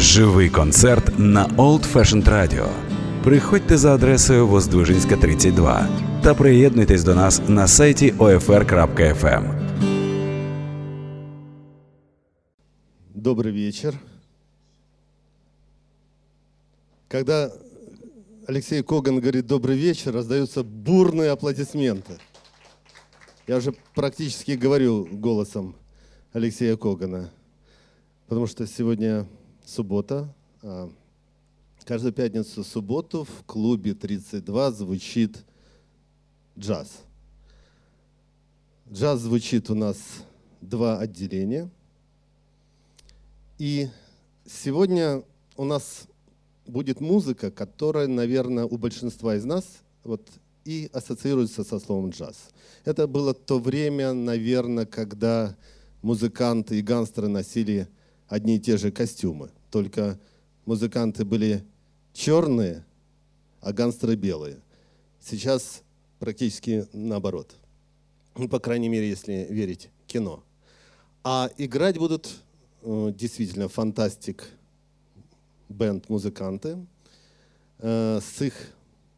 Живий концерт на Old Fashioned Radio. Приходьте за адресою Воздвижинська, 32 та приєднуйтесь до нас на сайті OFR.FM. Добрый вечер. Когда Алексей Коган говорит «добрый вечер», раздаются бурные аплодисменты. Я уже практически говорю голосом Алексея Когана, потому что сегодня суббота. а Каждую пятницу субботу в клубе 32 звучит джаз. Джаз звучит у нас два отделения. И сегодня у нас будет музыка, которая, наверное, у большинства из нас вот, и ассоциируется со словом джаз. Это было то время, наверное, когда музыканты и гангстеры носили одни и те же костюмы. Только музыканты были черные, а гангстеры белые. Сейчас практически наоборот. Ну, по крайней мере, если верить кино. А играть будут э, действительно фантастик бенд музыканты. Э, с их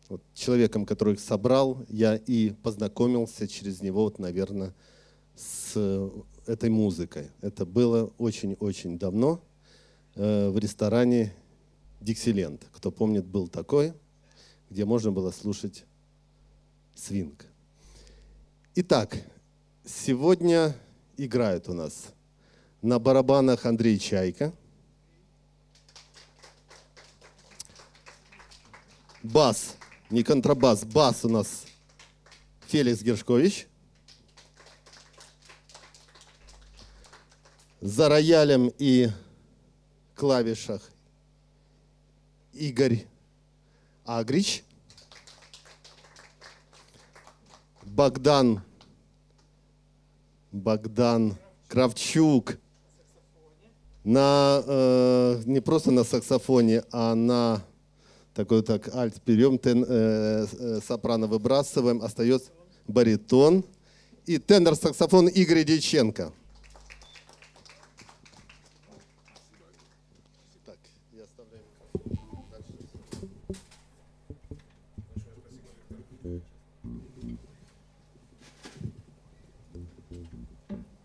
вот, человеком, который их собрал, я и познакомился через него, вот, наверное, с э, этой музыкой. Это было очень-очень давно в ресторане Диксиленд. Кто помнит, был такой, где можно было слушать свинг. Итак, сегодня играют у нас на барабанах Андрей Чайка, бас, не контрабас, бас у нас Феликс Гершкович. За роялем и клавишах Игорь Агрич. Богдан, Богдан Кравчук на, э, не просто на саксофоне, а на такой так альт берем, тен, э, э, сопрано выбрасываем, остается баритон и тенор саксофон Игорь Дьяченко.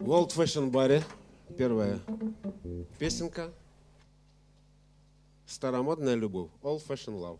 В Old Fashion баре первая песенка. Старомодная любовь. Old Fashion Love.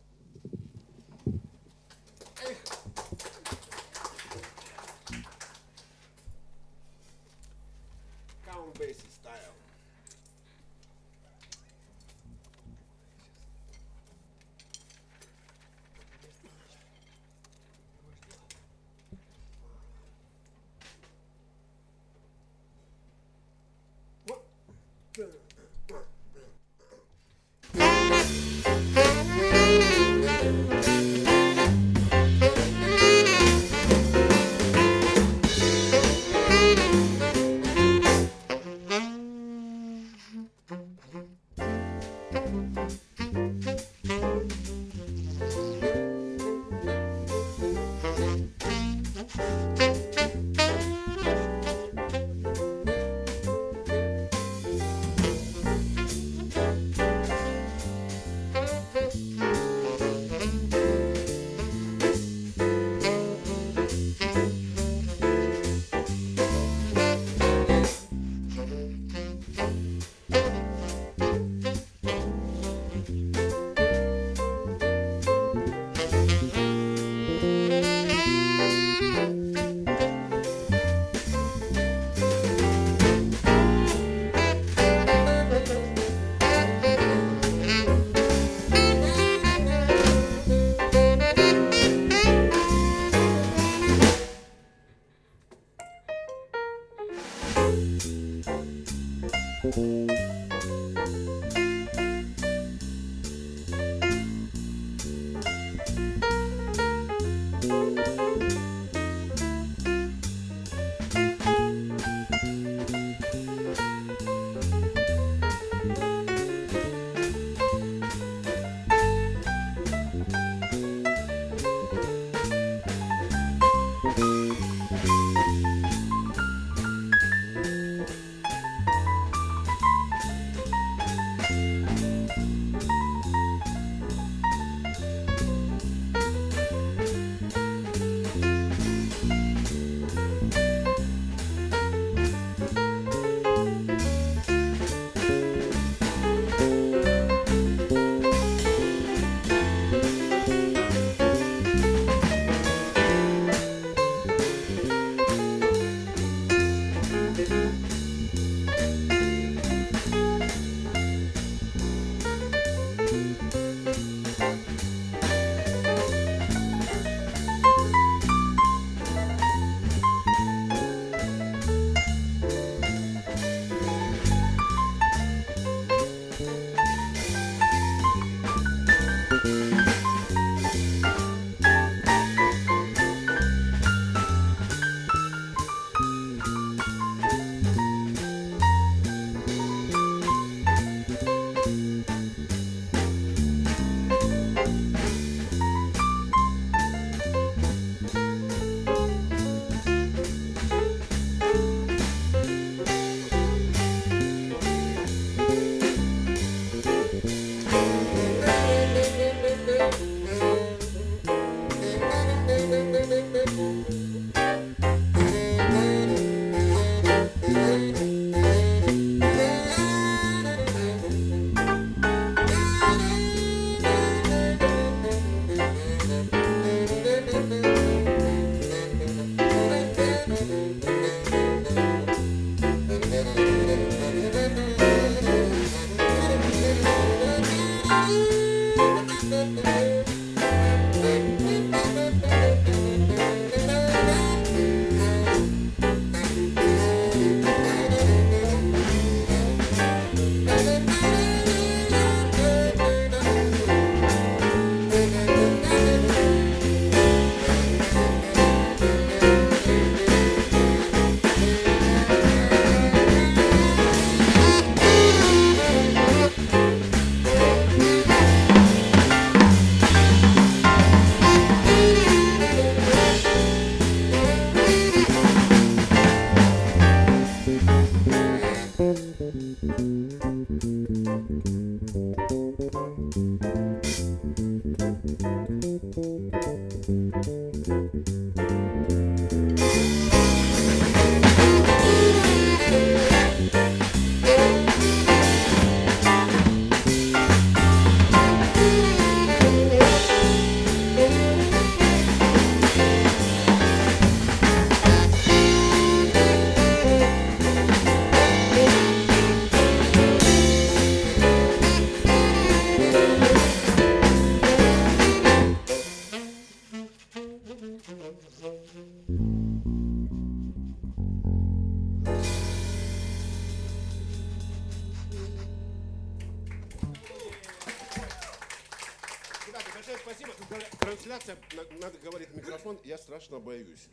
Страшно боюсь.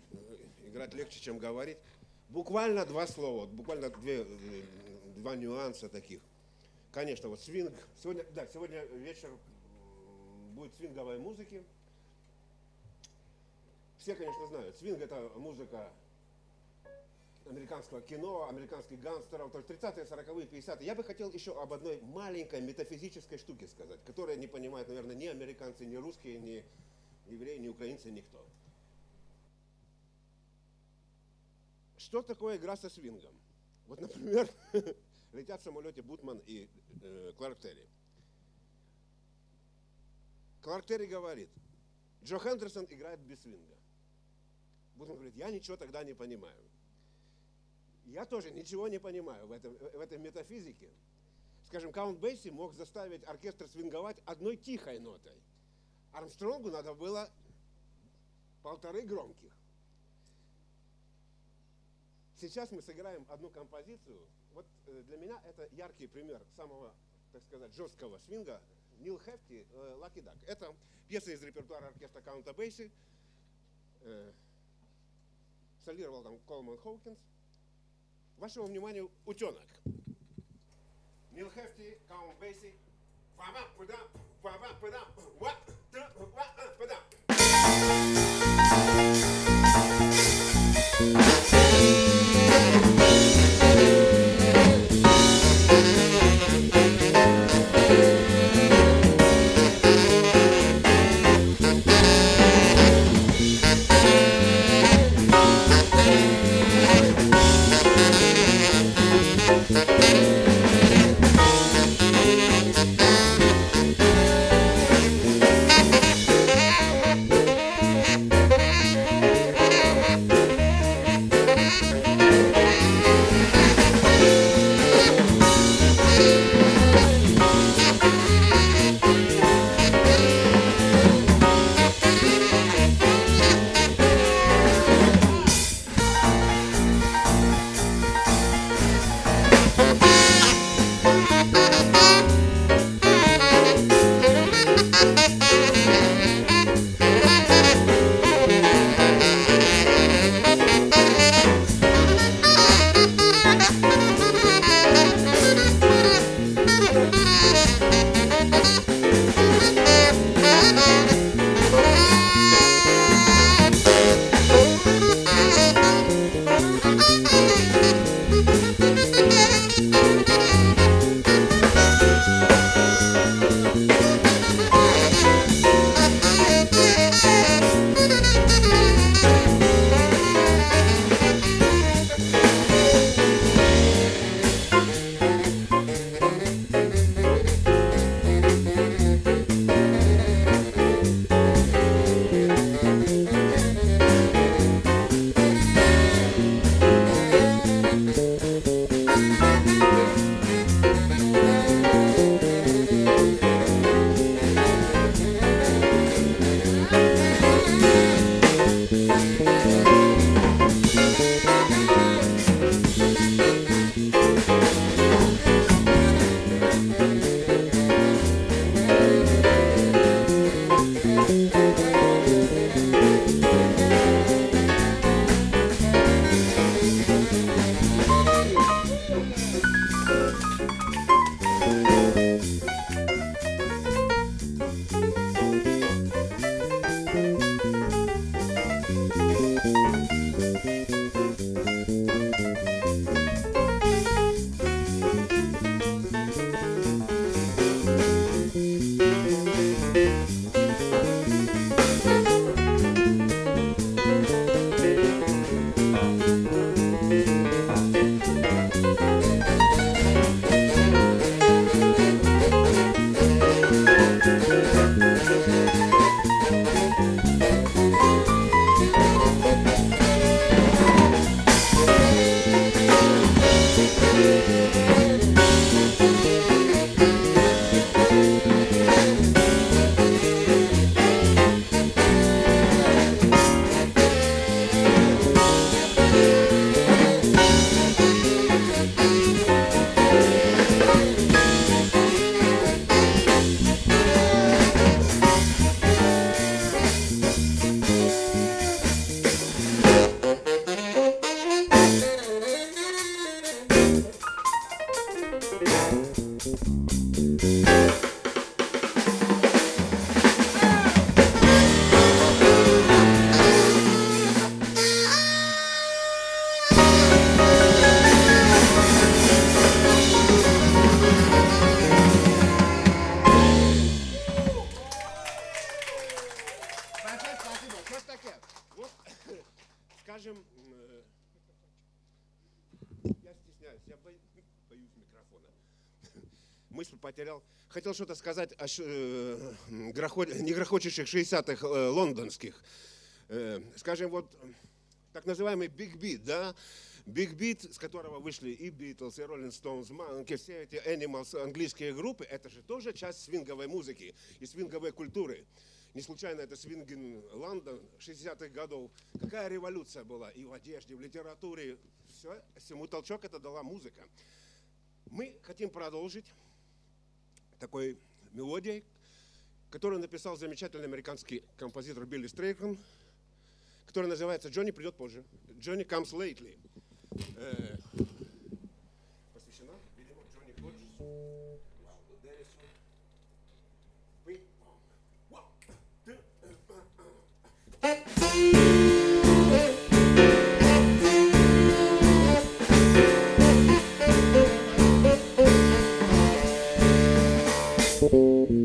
Играть легче, чем говорить. Буквально два слова, буквально две, два нюанса таких. Конечно, вот свинг. Сегодня, да, сегодня вечер будет свинговой музыки. Все, конечно, знают, свинг это музыка американского кино, американских гангстеров, то есть 30-е, 40-е, 50-е. Я бы хотел еще об одной маленькой метафизической штуке сказать, которую не понимают, наверное, ни американцы, ни русские, ни евреи, ни украинцы, никто. Что такое игра со свингом? Вот, например, летят в самолете Бутман и э, Кларк Терри. Кларк Терри говорит, Джо Хендерсон играет без свинга. Бутман говорит, я ничего тогда не понимаю. Я тоже ничего не понимаю в, этом, в этой метафизике. Скажем, Каунт Бейси мог заставить оркестр свинговать одной тихой нотой. Армстронгу надо было полторы громких. Сейчас мы сыграем одну композицию. Вот э, для меня это яркий пример самого, так сказать, жесткого свинга. Нил Хефти «Лаки Дак». Это пьеса из репертуара оркестра Каунта Бейси. Э, солировал там Колман Хоукинс. Вашему вниманию утенок. Нил Хефти, Каунт Бейси. Ва-ва, пуда, ва-ва, пуда, ва, пуда. потерял. Хотел что-то сказать о э, негрохочущих 60-х э, лондонских. Э, скажем, вот так называемый Big Beat, да? Big Beat, с которого вышли и Beatles, и Rolling Stones, Monkey, все эти Animals, английские группы, это же тоже часть свинговой музыки и свинговой культуры. Не случайно это свинген Лондон 60-х годов. Какая революция была и в одежде, в литературе. Все, всему толчок это дала музыка. Мы хотим продолжить такой мелодией, которую написал замечательный американский композитор Билли Стрейкон, которая называется «Джонни придет позже». «Johnny comes lately». Música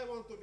I want to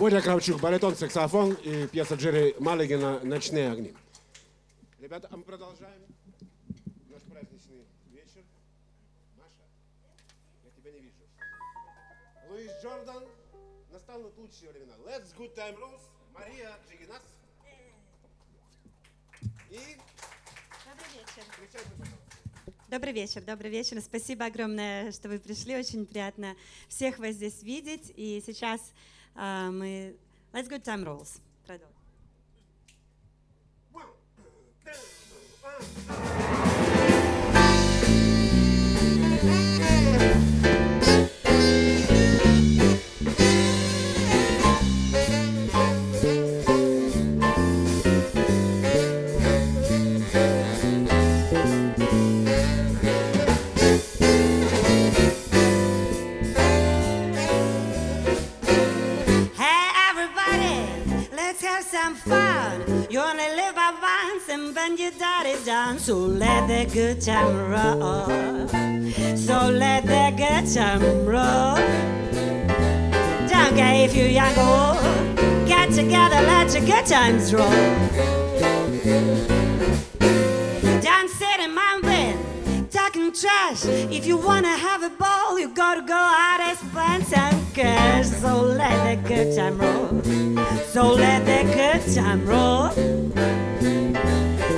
Боря Кравчук, баритон, саксофон и пьеса Джерри Маллигана «Ночные огни». Ребята, а мы продолжаем наш праздничный вечер. Маша, я тебя не вижу. Луис Джордан, настанут лучшие времена. Let's Good Time Rules, Мария Джигинас. И Добрый вечер. встречайте, пожалуйста. Добрый вечер, добрый вечер. Спасибо огромное, что вы пришли. Очень приятно всех вас здесь видеть. И сейчас мы... Let's go time rolls. Продолжим. Some fun. You only live once and when you die done. So let the good time roll. So let the good time roll. Don't care if you're young or old. Get together, let your good times roll. Talking trash. If you wanna have a ball, you gotta go out and spend some cash. So let the good time roll. So let the good time roll.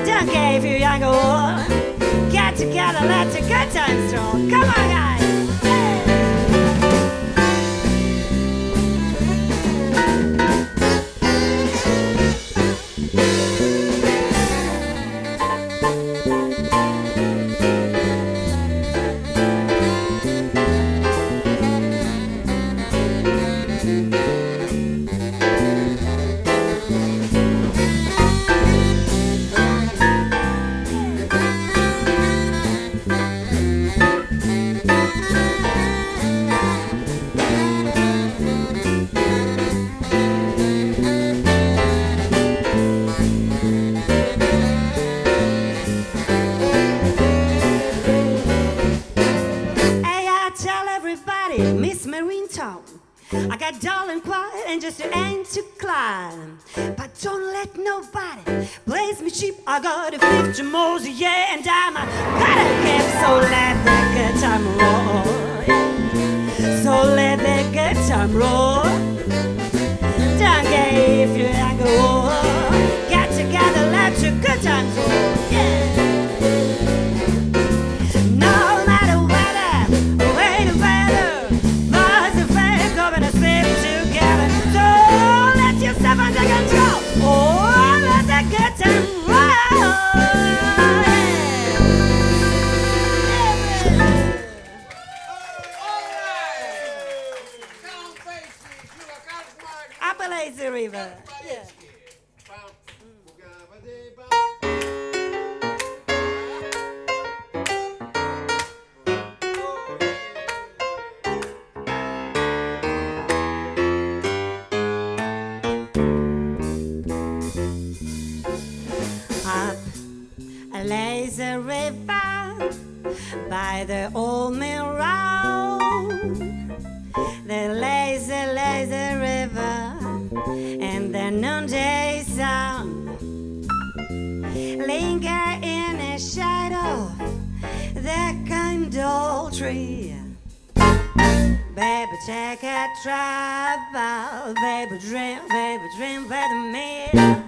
Don't care if you're young or old. Get together, let the good times roll. Come on, guys. Got dull and quiet and just an end to climb. But don't let nobody blaze me cheap. I got a 50 moles a year and I'm a gotta give. So let good time roll. So let the good time roll. Don't care if young or old. Get together, let your good times roll. Yeah. Up a river by the old mill road. The noonday sun linger in the shadow the kind old tree. Baby, take a travel, baby, dream, baby, dream with me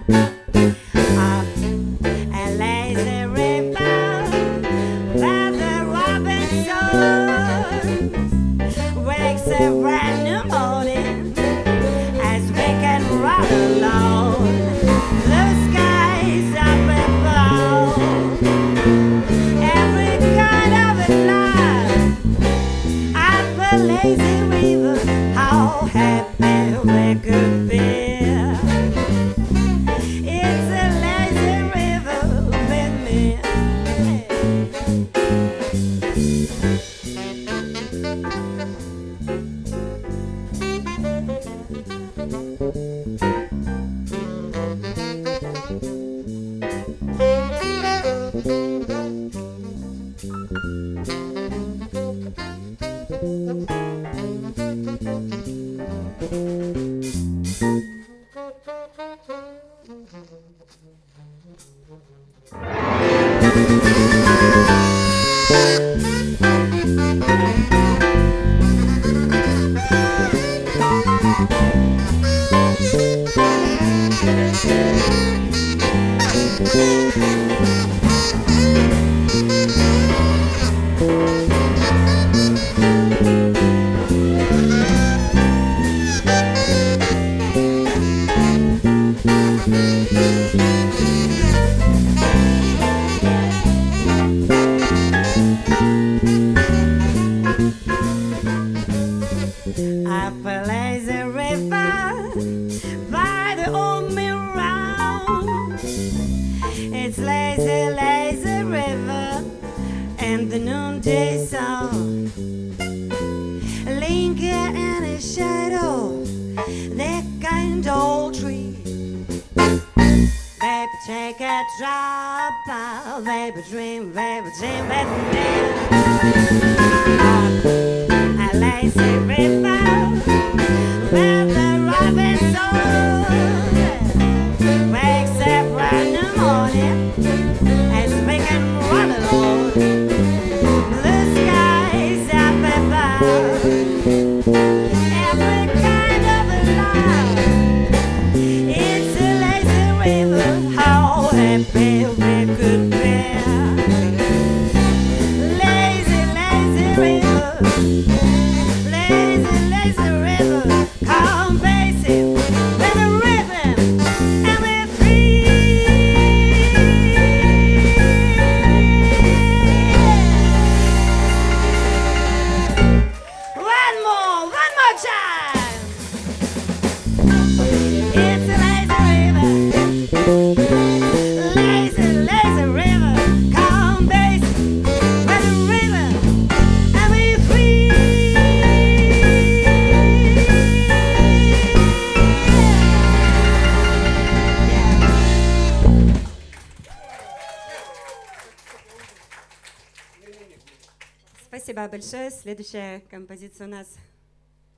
Спасибо большое. Следующая композиция у нас.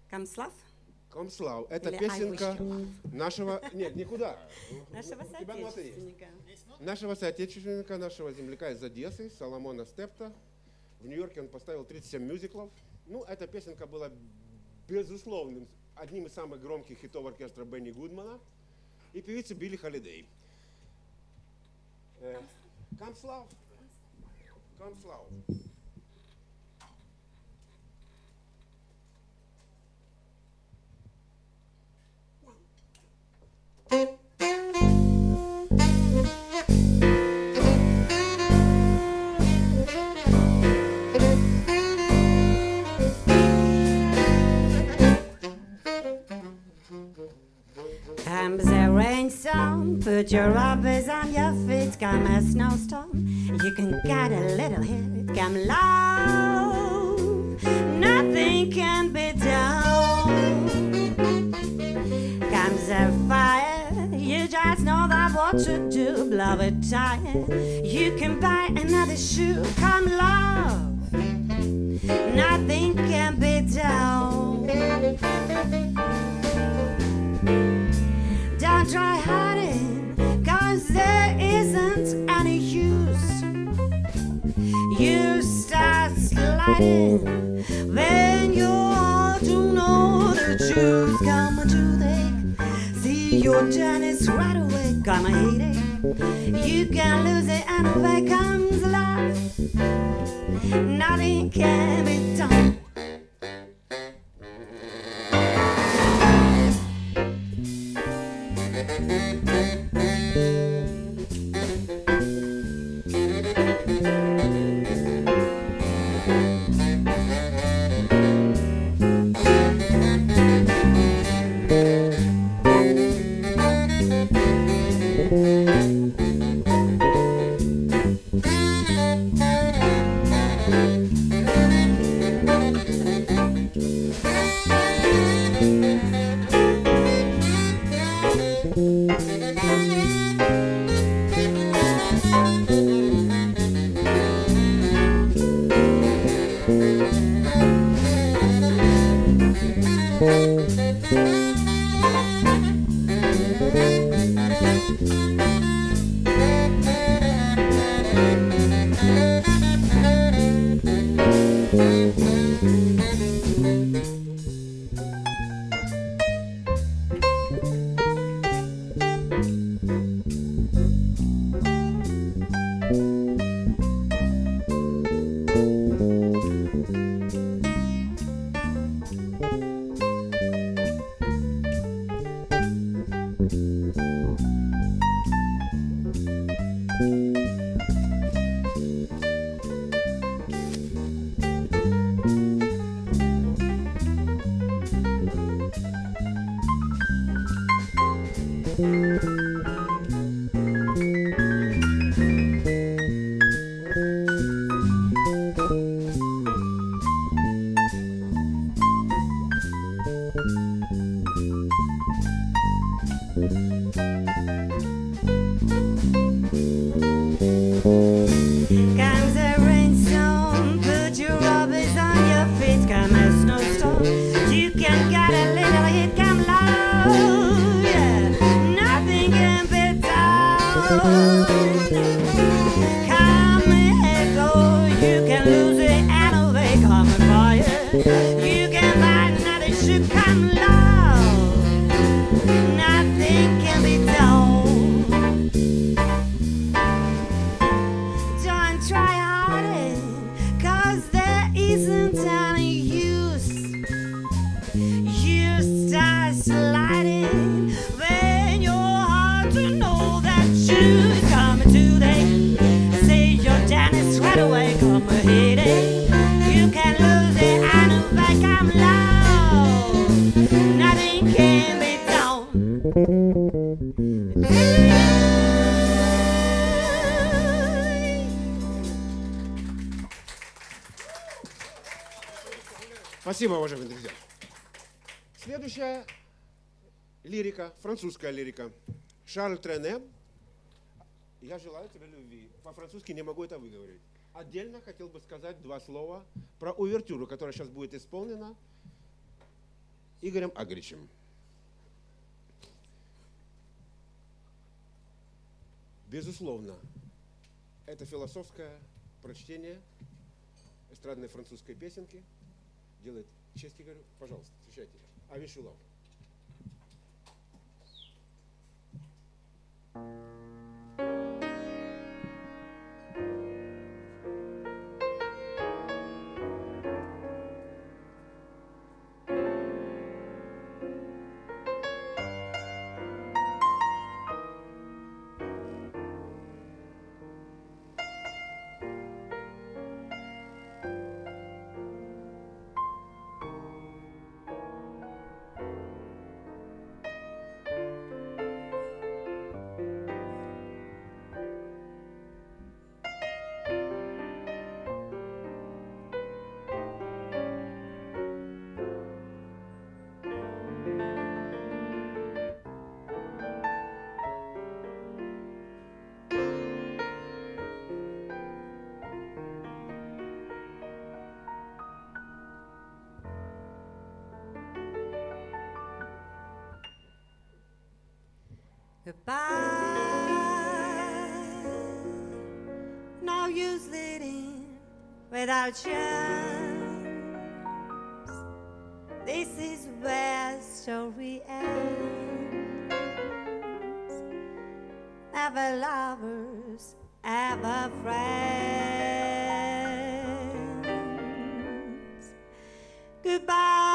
Камслав. Комслав. Это Или песенка нашего... Нет, никуда. Нашего соотечественника. Нашего соотечественника, нашего земляка из Одессы, Соломона Степта. В Нью-Йорке он поставил 37 мюзиклов. Ну, эта песенка была безусловным, одним из самых громких хитов оркестра Бенни Гудмана и певицы Билли Холидей. Э, Камслав. Камслав. Put your rubbers on your feet. Come a snowstorm, you can get a little hit. Come love, nothing can be done. Comes a fire, just know that what to do. Blow a tire, you can buy another shoe. Come love, nothing can be done. Don't try hiding, cause there isn't any use. You start sliding when you ought to know the truth. Come on, do they your journey's right away? Come on, hate it. You can lose it, and away comes love. Nothing can be done. Французская лирика. Шарль Трене. Я желаю тебе любви. По-французски не могу это выговорить. Отдельно хотел бы сказать два слова про увертюру, которая сейчас будет исполнена Игорем Агричем. Безусловно, это философское прочтение эстрадной французской песенки делает честь Игорю. Пожалуйста, встречайте. Авишулав. Música Goodbye. No use leading without chance. This is where story ends. Never lovers, ever friends. Goodbye.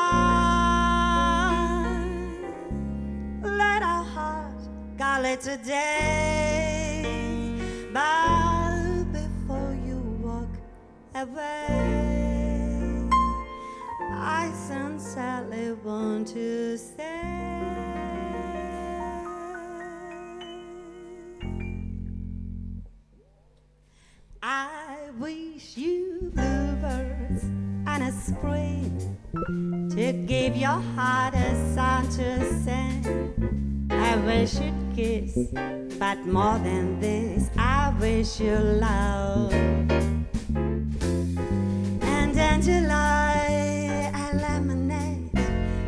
It today. But before you walk away, I sincerely want to say. I wish you bluebirds and a spring to give your heart a song to sing. And wish you'd kiss, but more than this, I wish you love. And July, a lemonade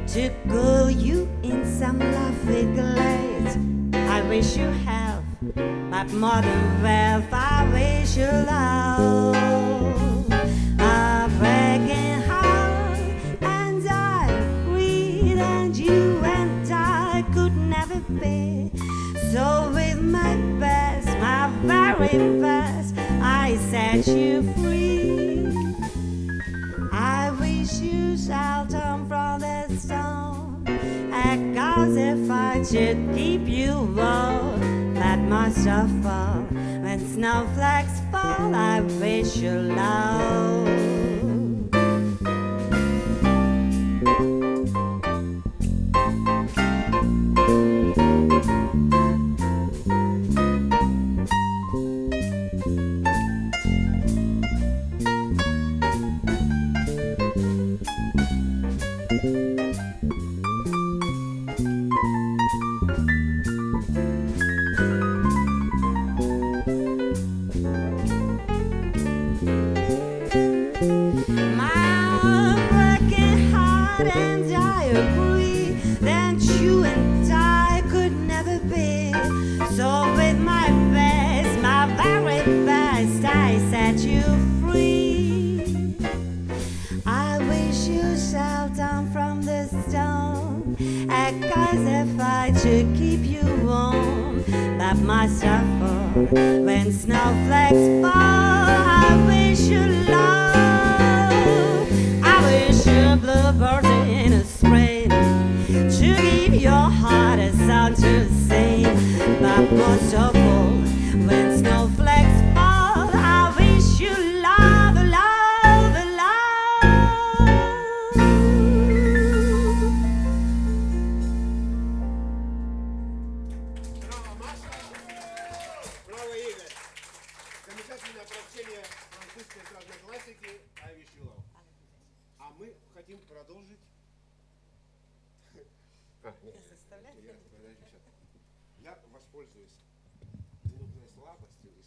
to cool you in some lovely glades. I wish you health, but more than wealth, I wish you love. Very best, I set you free. I wish you shelter from the storm. Cause if I should keep you warm, that must have fall. When snowflakes fall, I wish you love. When snowflakes fall, I wish you love. I wish you bluebirds in a spring to give your heart a song to sing. But most of all,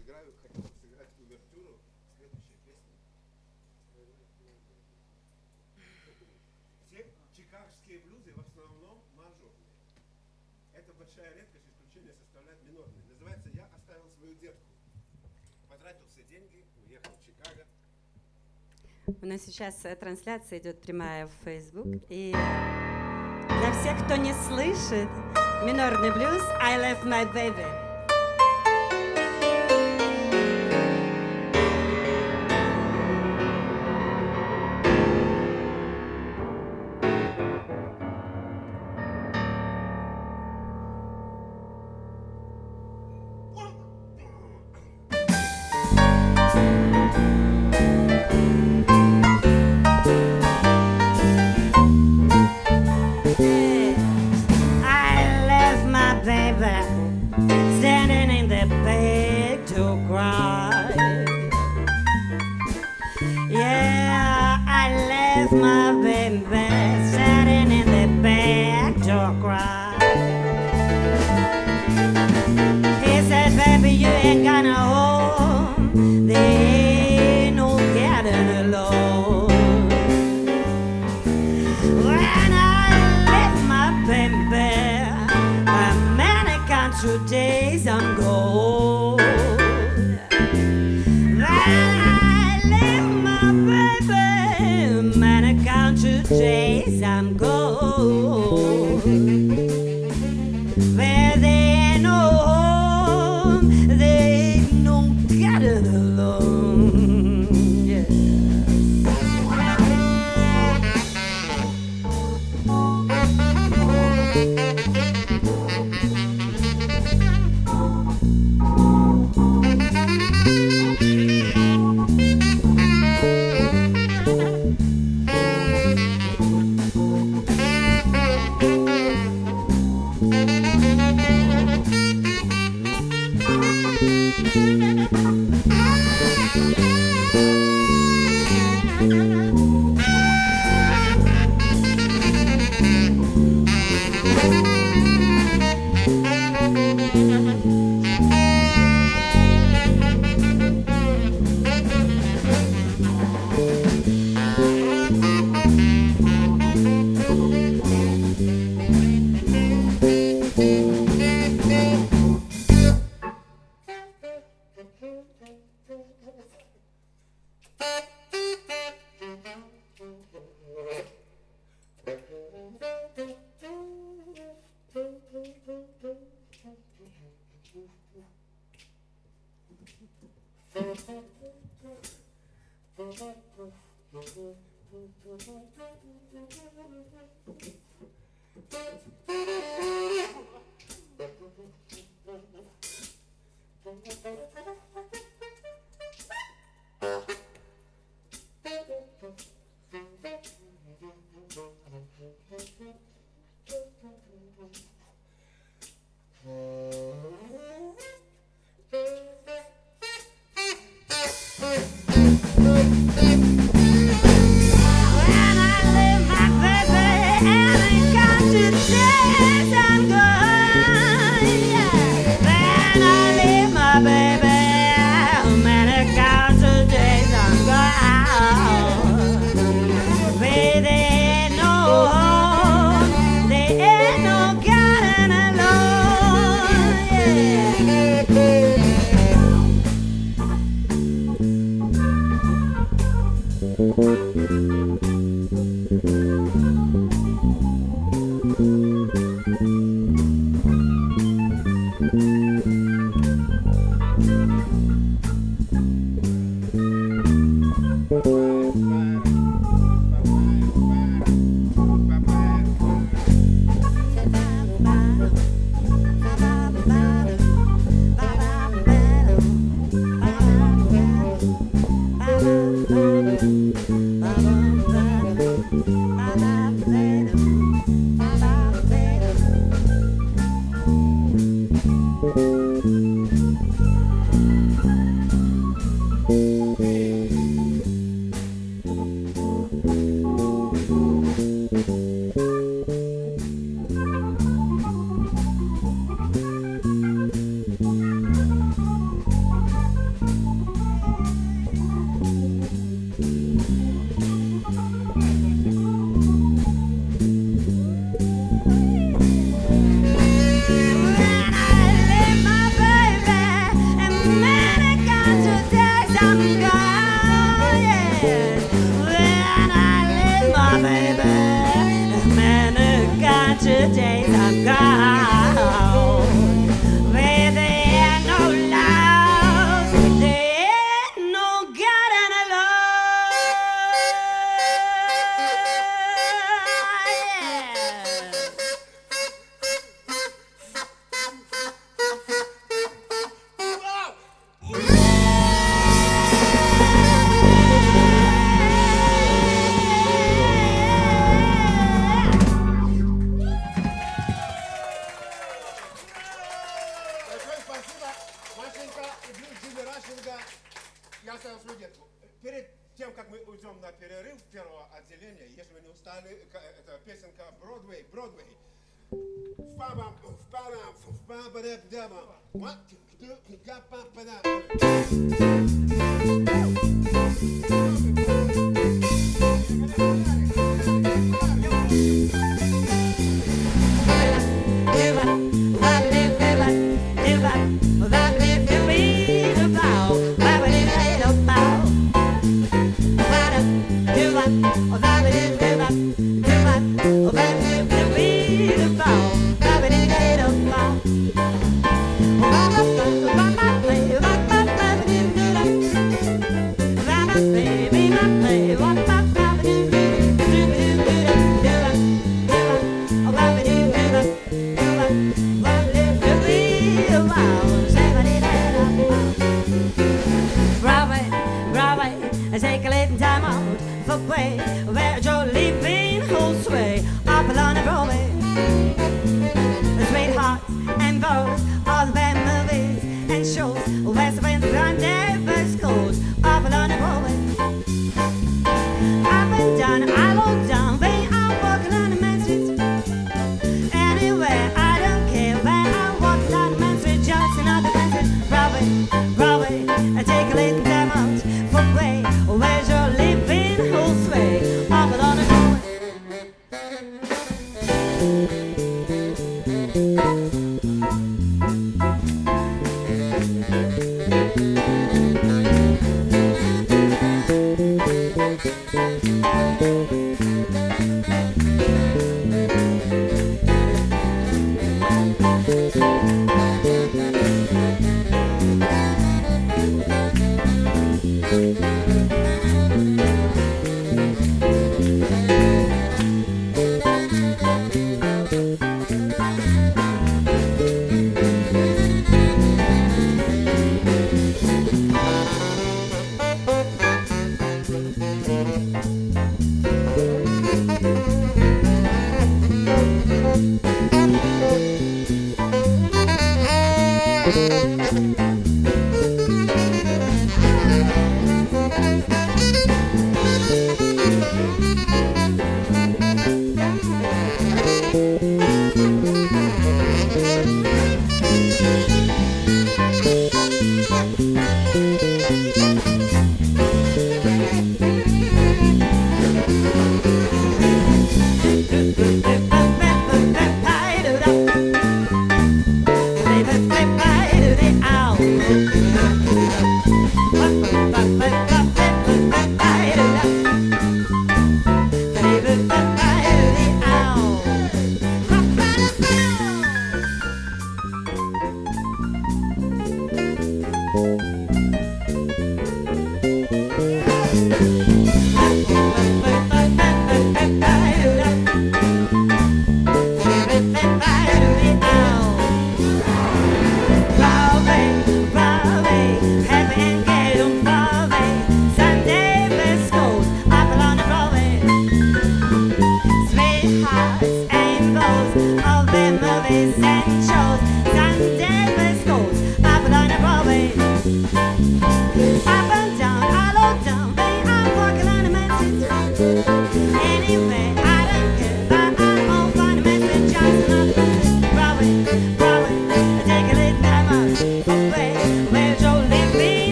сыграю, хотел сыграть увертюру следующей песни. Все чикагские блюзы в основном мажорные. Это большая редкость, исключение составляет минорный. Называется «Я оставил свою детку». Потратил все деньги, уехал в Чикаго. У нас сейчас э, трансляция идет прямая в Facebook. И для всех, кто не слышит, минорный блюз I left my baby.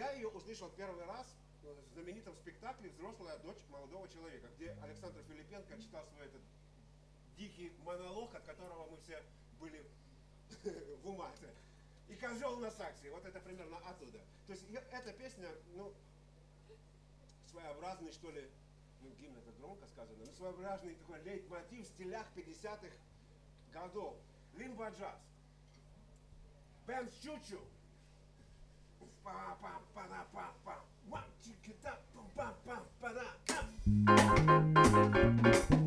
Я ее услышал первый раз в знаменитом спектакле «Взрослая дочь молодого человека», где Александр Филипенко читал свой этот дикий монолог, от которого мы все были в умате. И козел на саксе, вот это примерно оттуда. То есть эта песня, ну, своеобразный, что ли, ну, гимн это громко сказано, но своеобразный такой лейтмотив в стилях 50-х годов. Лимба джаз. Бен Чучу. One, two, three, bam, bam, bam, bam.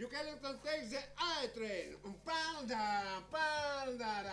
You can encontrar the I train. Panda, panda,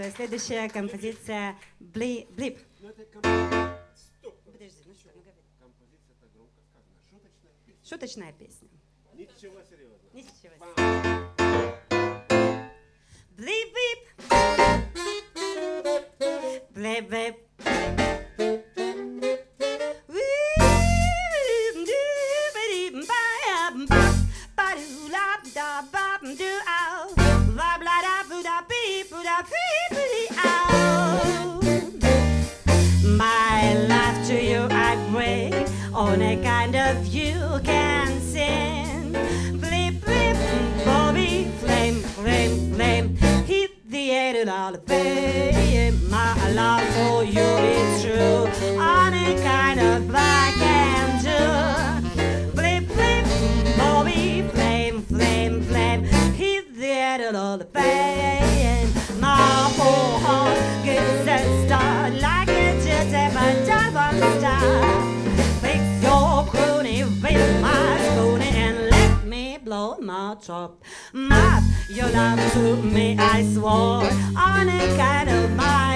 большое. Следующая композиция Бли... Блип. Подожди, ну что, ну говори. Шуточная песня. till I'll pay my love for you. chop. Map, your love to me, I swore, on a kind of mind.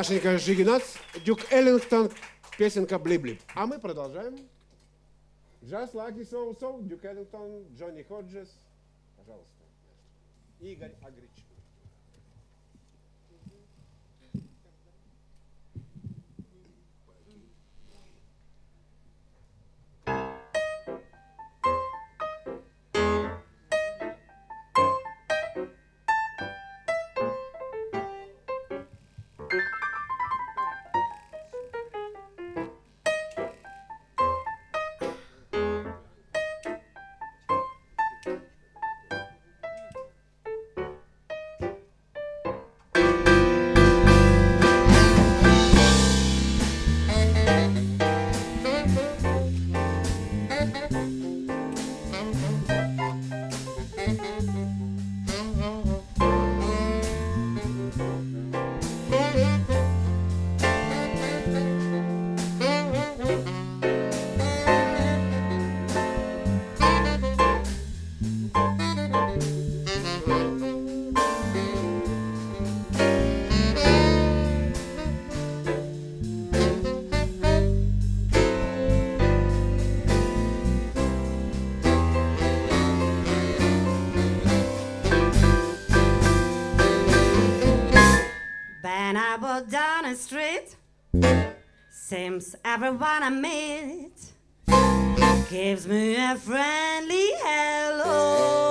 Машенька Жигинац, Дюк Эллингтон, Песенка Блиблип. А мы продолжаем. Just like this old song, Duke Джонни Ходжес. Пожалуйста. Игорь Агрич. Seems everyone I meet gives me a friendly hello.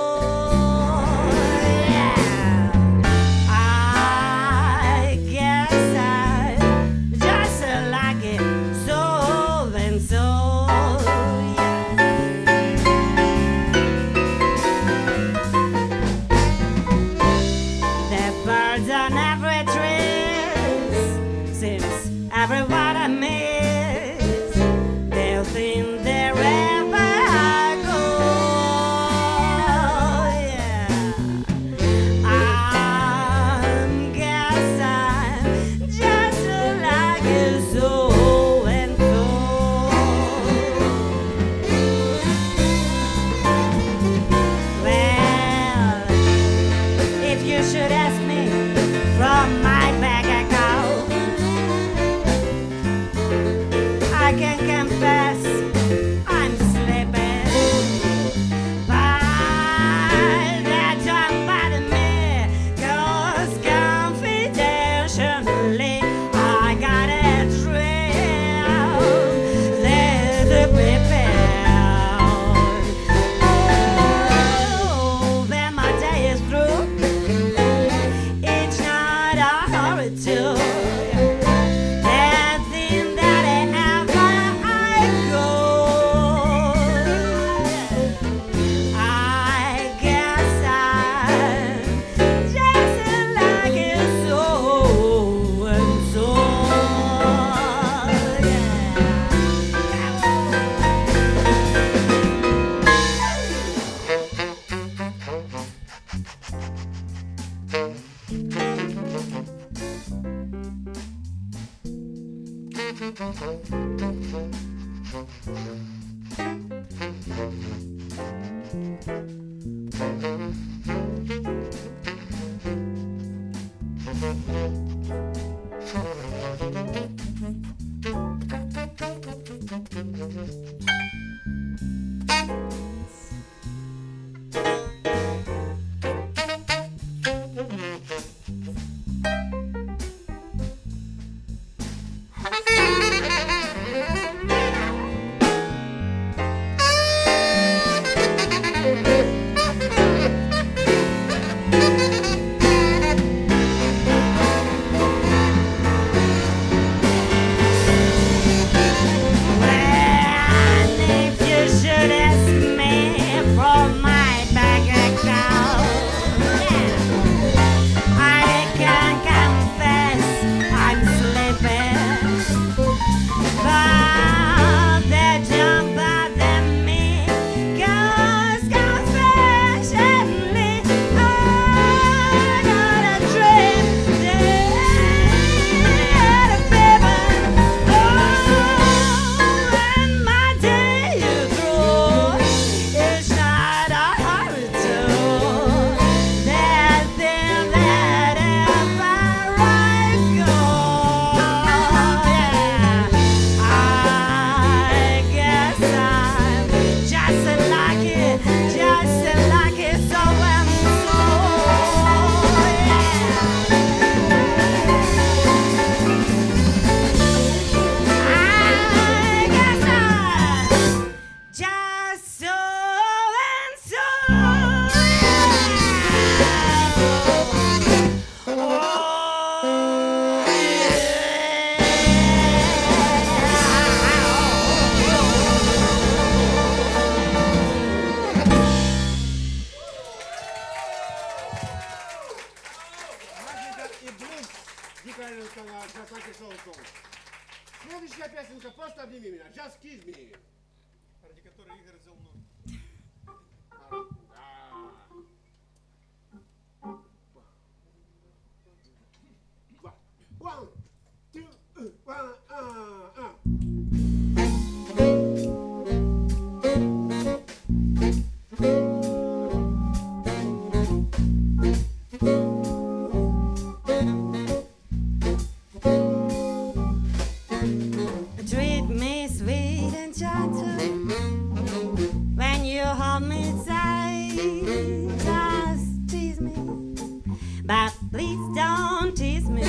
But please don't tease me.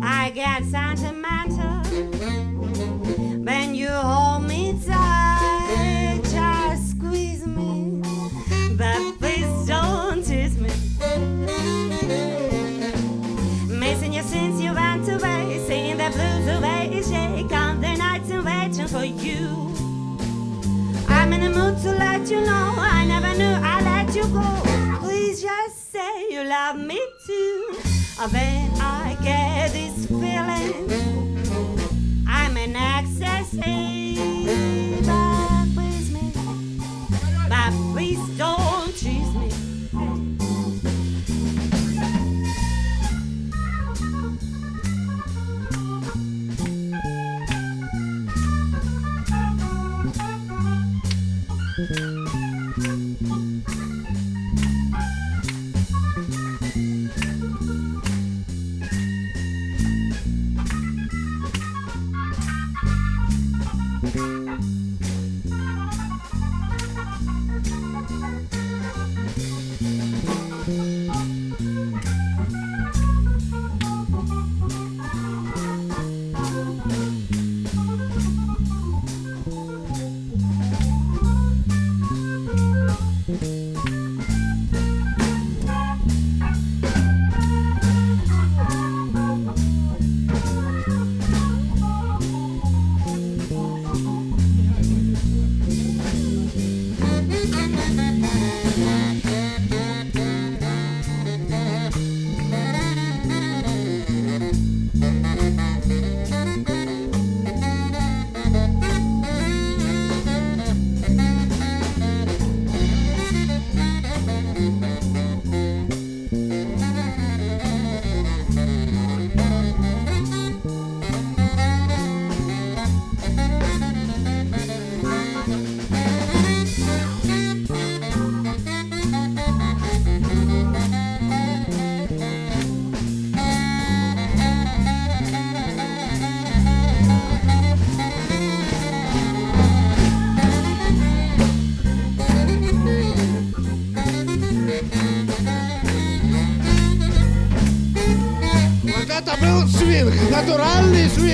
I get sentimental when you hold me tight, just squeeze me. But please don't tease me. Missing you since you went away, singing the blues away, shake on the nights and waiting for you. I'm in a mood to let you know. When I get this feeling, I'm an ecstasy.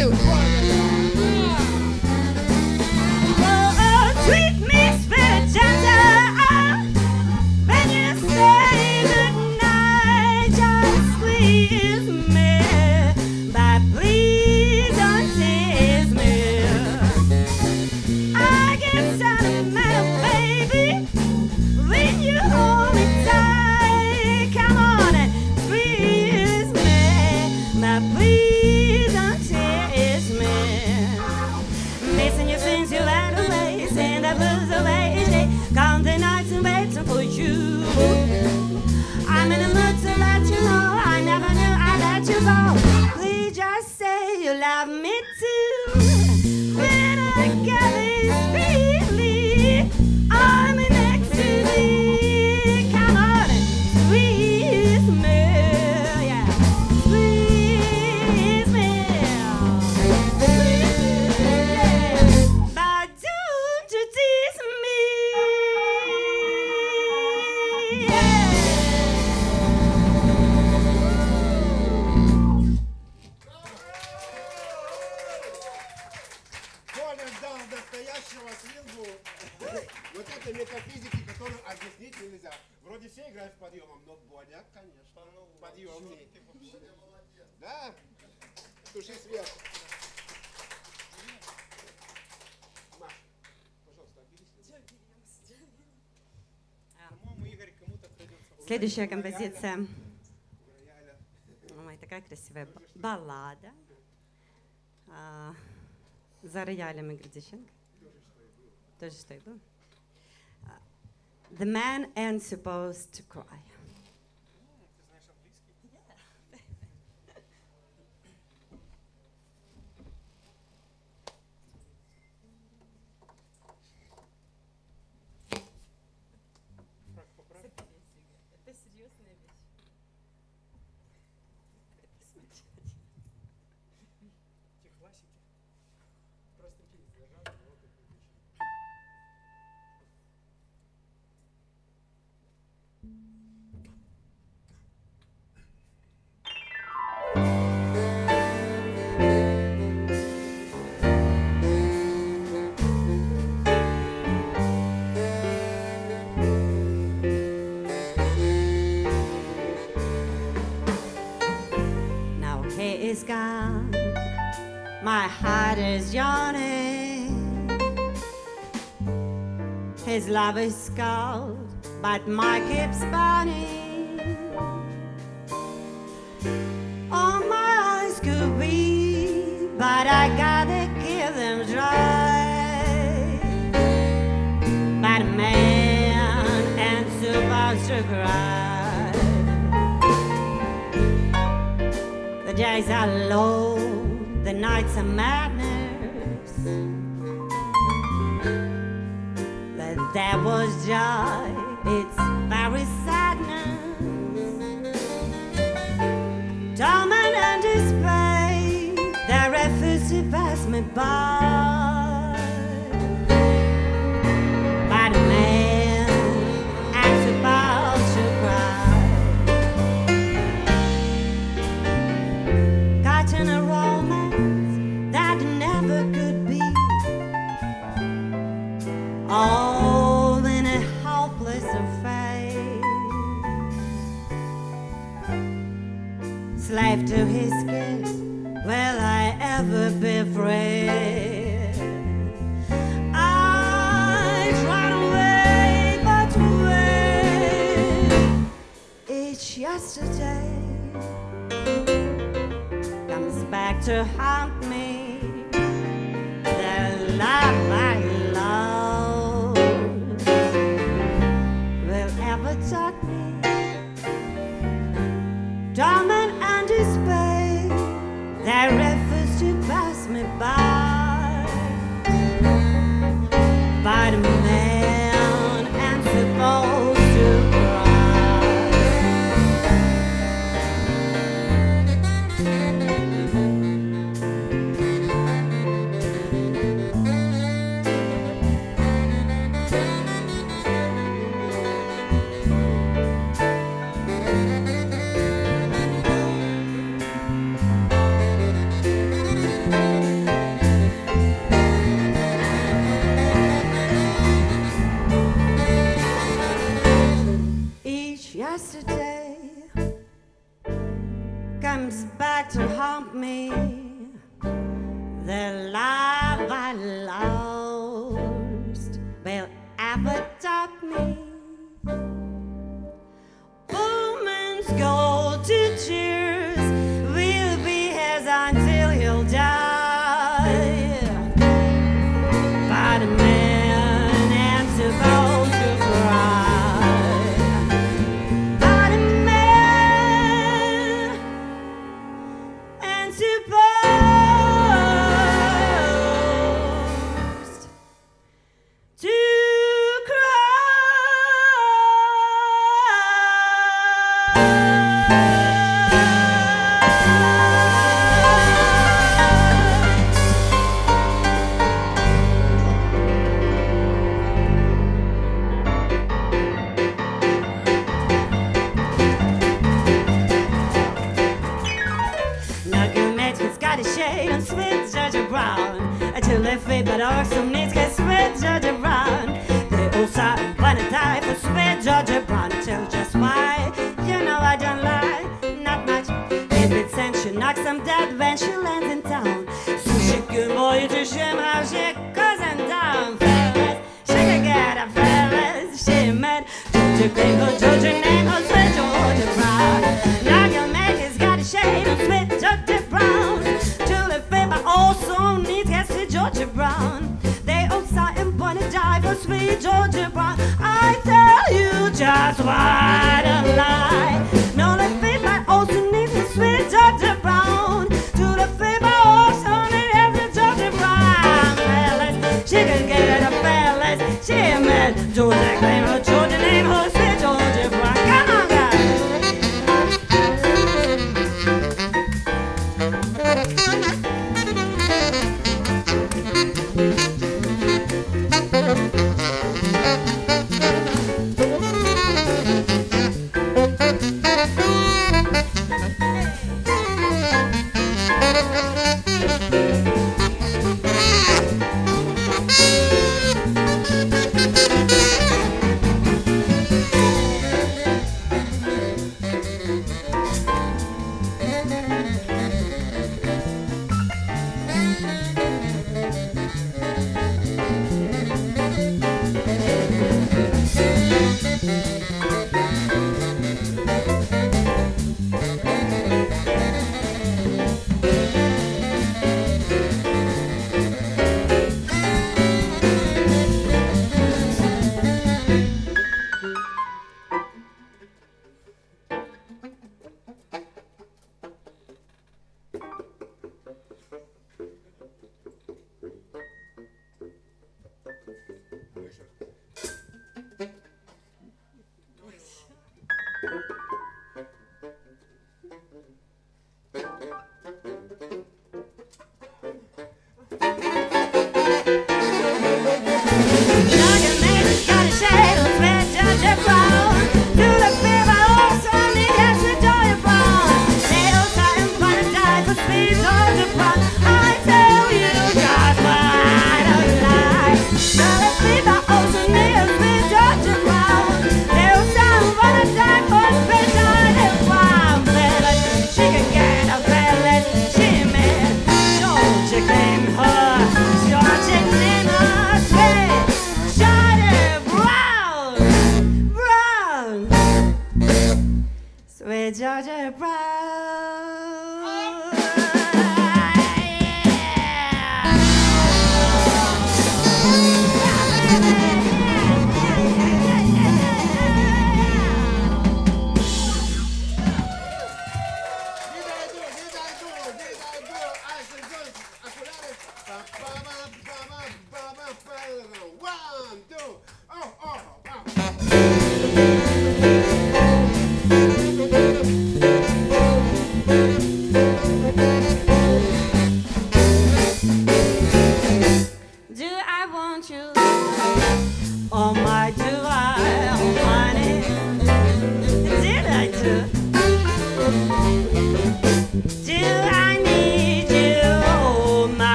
do. Thank. Следующая композиция. Ой, такая красивая баллада. А, за роялем Игорь Дьяченко. Тоже что и было. А, The man ain't supposed to cry. Gone. My heart is yawning. His love is scald, but my keeps burning. All my eyes could be, but I gotta keep them dry. But man supposed to cry. Days are long, the nights are madness. The was joy, it's very sadness. Torment and despair, they refuse to pass me by. Slave to his kiss, will I ever be free? I to wait, but wait. Each yesterday comes back to haunt me.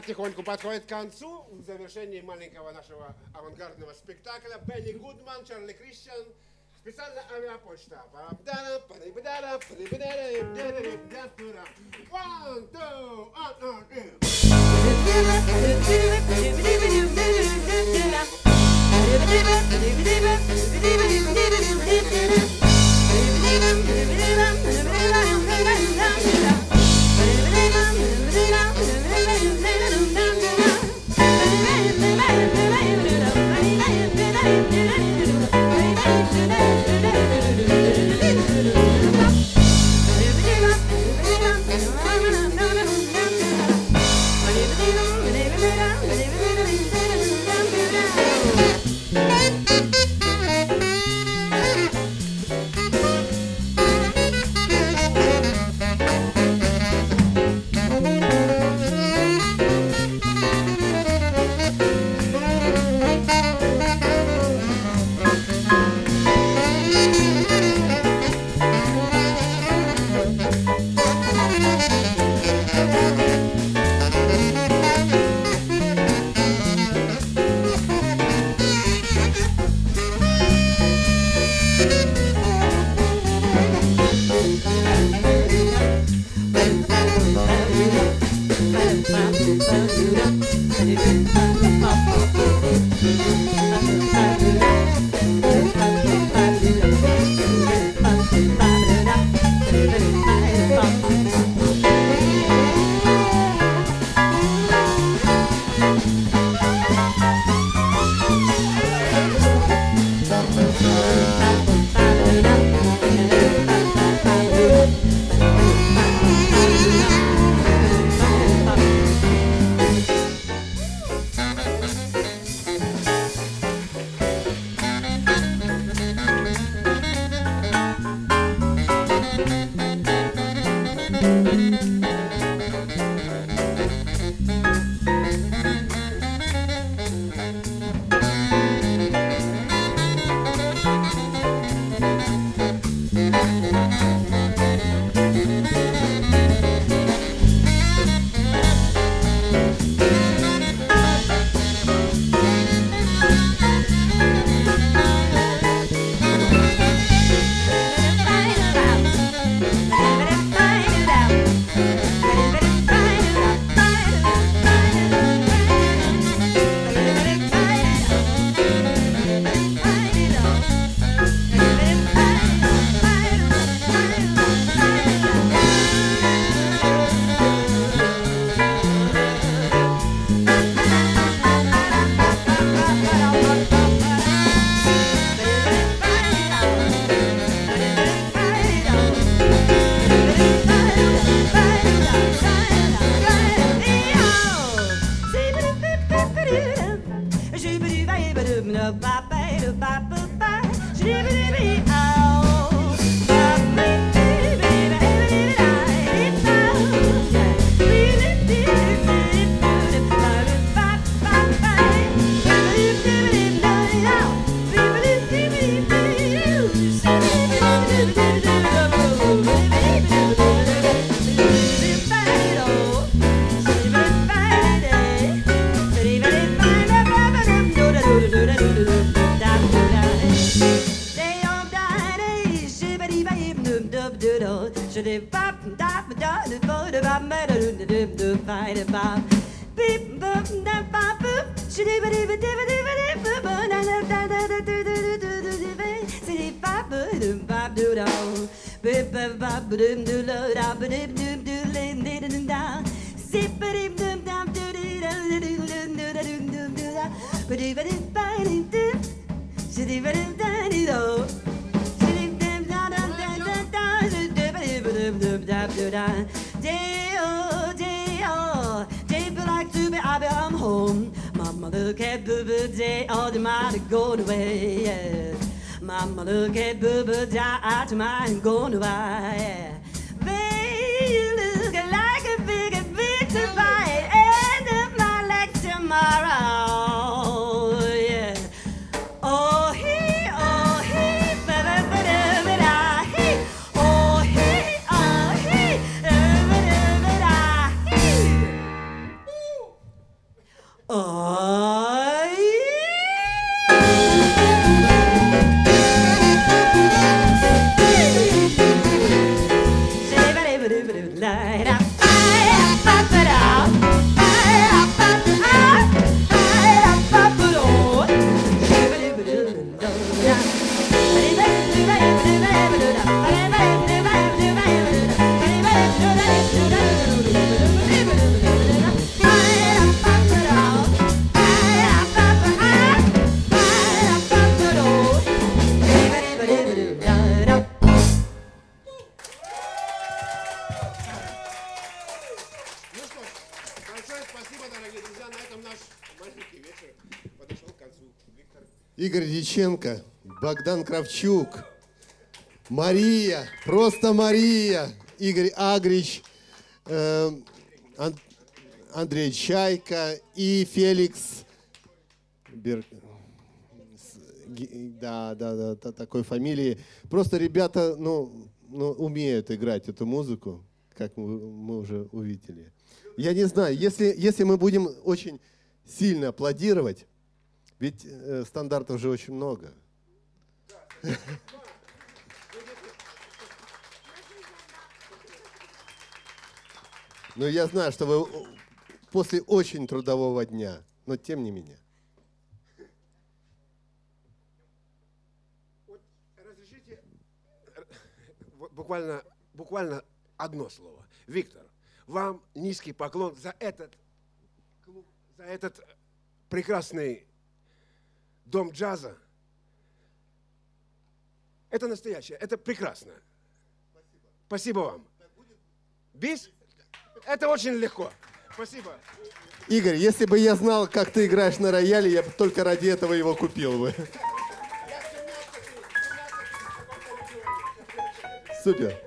Потихоньку подходит к концу. В завершении маленького нашего авангардного спектакля Бенни Гудман, Чарли Кристиан, специально авиапочта. One, two, one, two, three. To mine going by. Диченко, Богдан Кравчук, Мария, просто Мария, Игорь Агрич, э, Ан- Андрей Чайка и Феликс Бер- Да, да, да, та- такой фамилии. Просто ребята, ну, ну, умеют играть эту музыку, как мы, мы уже увидели. Я не знаю, если, если мы будем очень сильно аплодировать, ведь э, стандартов же очень много. Но я знаю, что вы о- после очень трудового дня, но тем не менее. Вот разрешите э, буквально, буквально одно слово. Виктор, вам низкий поклон за этот за этот э, прекрасный дом джаза. Это настоящее, это прекрасно. Спасибо вам. Бис? Это очень легко. Спасибо. Игорь, если бы я знал, как ты играешь на рояле, я бы только ради этого его купил бы. Супер.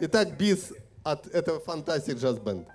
Итак, бис от этого Fantastic Jazz Band.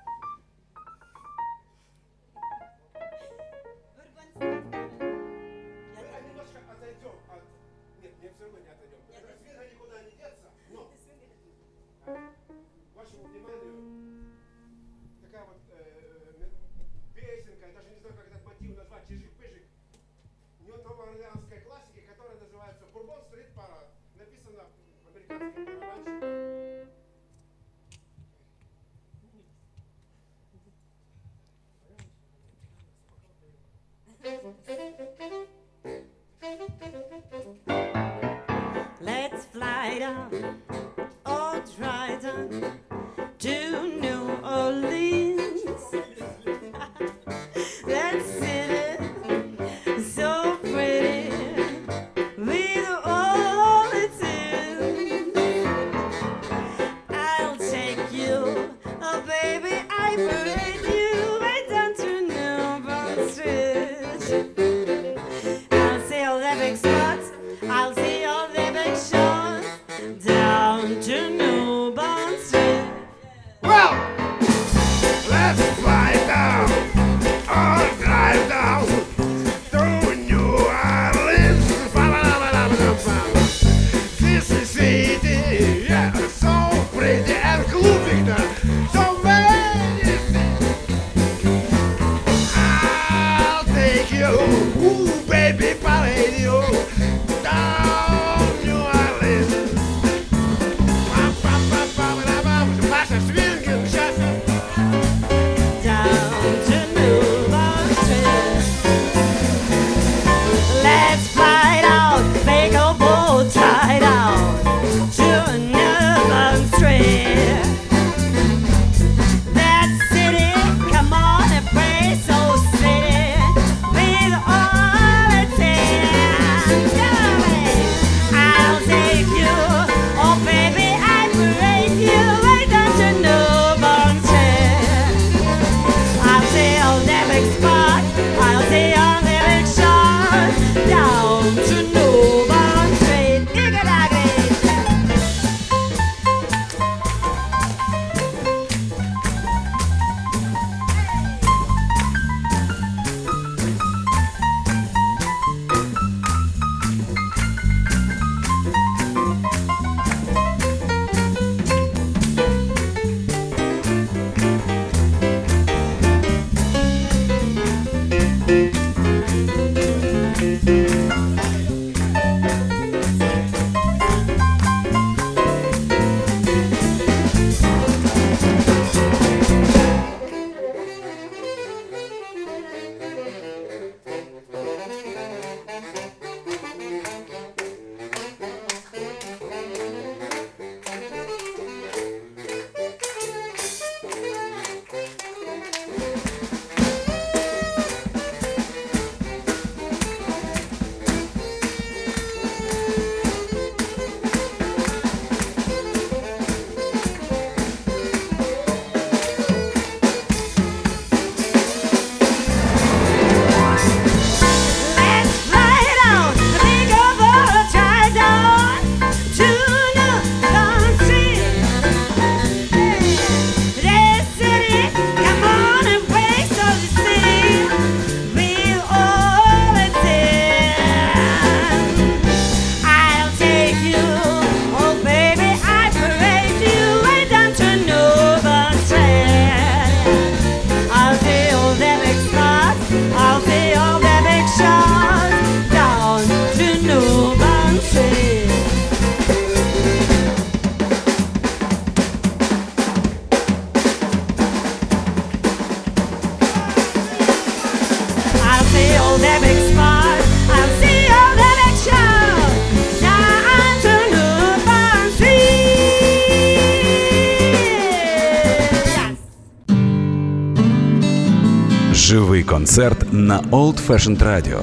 Old Fashioned Radio.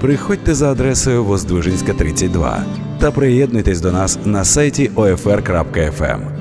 Приходьте за адресою Воздвижинська, 32 та приєднуйтесь до нас на сайті OFR.FM.